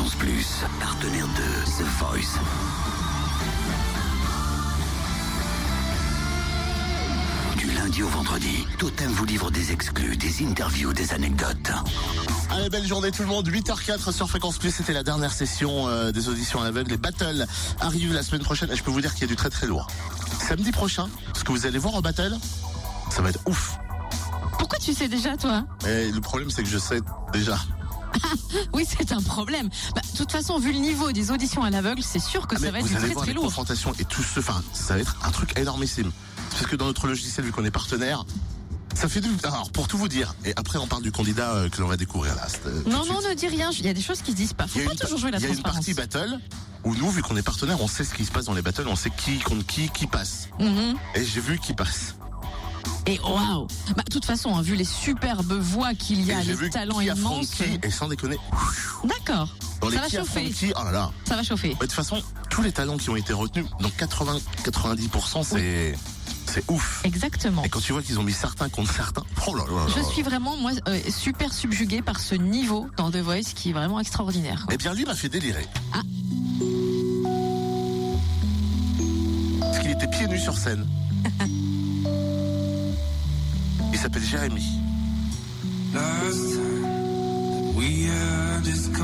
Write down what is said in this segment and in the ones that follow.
Fréquence Plus, partenaire de The Voice. Du lundi au vendredi, Totem vous livre des exclus, des interviews, des anecdotes. Allez, belle journée tout le monde. 8h04 sur Fréquence Plus, c'était la dernière session euh, des auditions à l'aveugle. Les battles arrivent la semaine prochaine et je peux vous dire qu'il y a du très très lourd. Samedi prochain, ce que vous allez voir au battle, ça va être ouf. Pourquoi tu sais déjà, toi? Et le problème, c'est que je sais déjà. Oui, c'est un problème. Bah, de toute façon, vu le niveau des auditions à l'aveugle, c'est sûr que Ah, ça va être vous allez très voir très les lourd. confrontations et tout ce, enfin, ça va être un truc énormissime. Parce que dans notre logiciel, vu qu'on est partenaire, ça fait du. Alors, pour tout vous dire, et après, on parle du candidat euh, que l'on va découvrir là. euh, Non, non, ne dis rien. Il y a des choses qui se disent pas. Il Faut y a pas une- toujours jouer la Il y a une partie battle où nous, vu qu'on est partenaire, on sait ce qui se passe dans les battles, on sait qui contre qui, qui passe. Mhm. Et j'ai vu qui passe. Et waouh Bah, de toute façon, hein, vu les superbes voix qu'il y a, et les vu talents qui affronte immenses. et sans déconner, D'accord. dans Ça va chauffer. oh là là. Ça va chauffer. Ouais, De toute façon, tous les talents qui ont été retenus, donc 80-90%, c'est c'est ouf. Exactement. Et quand tu vois qu'ils ont mis certains contre certains, oh là là là Je suis vraiment, moi, euh, super subjuguée par ce niveau dans The Voice qui est vraiment extraordinaire. quoi. Eh bien, lui m'a fait délirer. Ah. Parce qu'il était pieds nus sur scène. S'appelle Jérémy.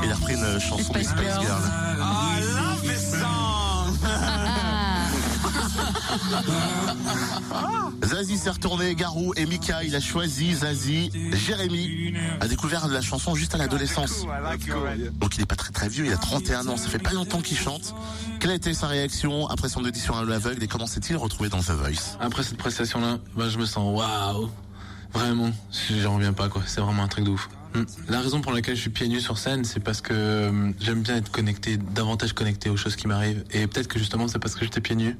Il a repris une chanson des Spice Girls. Girls. Zazie s'est retourné, Garou et Mika, il a choisi Zazie. Jérémy a découvert la chanson juste à l'adolescence. Donc il est pas très très vieux, il a 31 ans, ça fait pas longtemps qu'il chante. Quelle a été sa réaction après son audition à l'aveugle et comment s'est-il retrouvé dans The Voice? Après cette prestation-là, bah, je me sens waouh. Vraiment, j'en reviens pas quoi. C'est vraiment un truc de ouf. Hmm. La raison pour laquelle je suis pieds nus sur scène, c'est parce que euh, j'aime bien être connecté, davantage connecté aux choses qui m'arrivent. Et peut-être que justement, c'est parce que j'étais pieds nus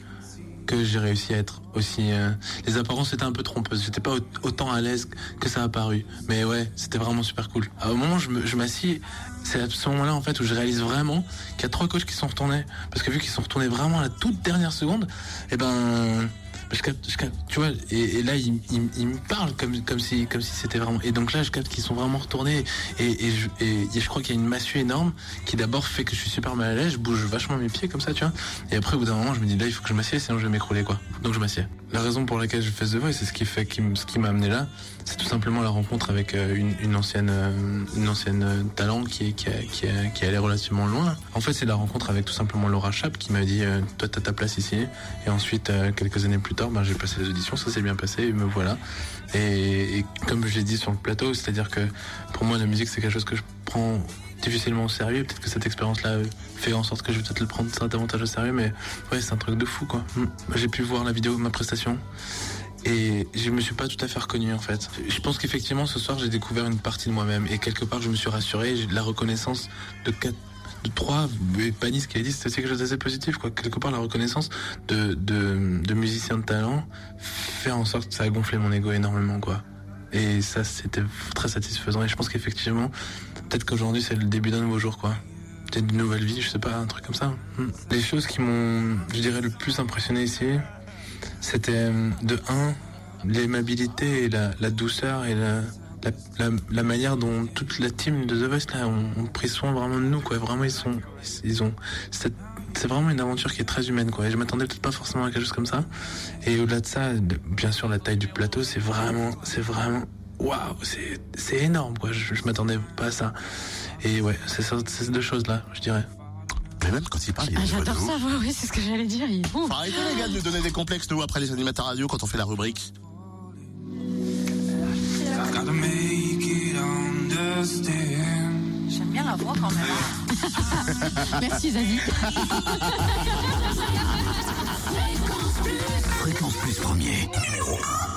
que j'ai réussi à être aussi. euh, Les apparences étaient un peu trompeuses. J'étais pas au- autant à l'aise que ça a paru. Mais ouais, c'était vraiment super cool. À- Au moment où je m'assis, c'est à ce moment-là en fait où je réalise vraiment qu'il y a trois coachs qui sont retournés. Parce que vu qu'ils sont retournés vraiment à la toute dernière seconde, et ben. Je capte, je capte, tu vois, et, et là ils il, il me parlent comme comme si comme si c'était vraiment. Et donc là je capte qu'ils sont vraiment retournés et, et, je, et, je crois qu'il y a une massue énorme qui d'abord fait que je suis super mal à l'aise, je bouge vachement mes pieds comme ça, tu vois. Et après au bout d'un moment je me dis là il faut que je m'assieds sinon je vais m'écrouler quoi. Donc je m'assieds. La raison pour laquelle je fais The Voice, c'est ce qui fait qui ce qui m'a amené là, c'est tout simplement la rencontre avec euh, une, une ancienne euh, une ancienne euh, talent qui qui qui qui allée relativement loin. En fait c'est la rencontre avec tout simplement Laura Chap qui m'a dit toi t'as ta place ici et ensuite quelques années plus ben, j'ai passé les auditions ça s'est bien passé et me voilà et, et comme j'ai dit sur le plateau c'est à dire que pour moi la musique c'est quelque chose que je prends difficilement au sérieux peut-être que cette expérience là fait en sorte que je vais peut-être le prendre davantage au sérieux mais ouais c'est un truc de fou quoi Mm. j'ai pu voir la vidéo ma prestation et je me suis pas tout à fait reconnu en fait. Je pense qu'effectivement ce soir j'ai découvert une partie de moi-même et quelque part je me suis rassuré, j'ai de la reconnaissance de trois, Panis qui dit c'est quelque chose d'assez positif quoi. Quelque part la reconnaissance de, de, de musiciens de talent fait en sorte que ça a gonflé mon ego énormément quoi. Et ça c'était très satisfaisant et je pense qu'effectivement peut-être qu'aujourd'hui c'est le début d'un nouveau jour quoi. Peut-être une nouvelle vie, je sais pas, un truc comme ça. Hmm. Les choses qui m'ont, je dirais, le plus impressionné ici, c'était euh, de un l'aimabilité et la, la douceur et la, la, la, la manière dont toute la team de The Voice là ont, ont pris soin vraiment de nous quoi vraiment ils sont ils ont c'est c'est vraiment une aventure qui est très humaine quoi et je m'attendais peut-être pas forcément à quelque chose comme ça et au-delà de ça de- bien sûr la taille du plateau c'est vraiment c'est vraiment waouh c'est c'est énorme quoi je, je m'attendais pas à ça et ouais c'est ça c'est ces deux choses là je dirais Mais même quand il parle, il Ah, J'adore ça, ouais, c'est ce que j'allais dire. Il. Faut arrêter les gars de nous donner des complexes nous après les animateurs radio quand on fait la rubrique. J'aime bien la voix quand même. Merci Zazie. Fréquence Plus premier, numéro 1.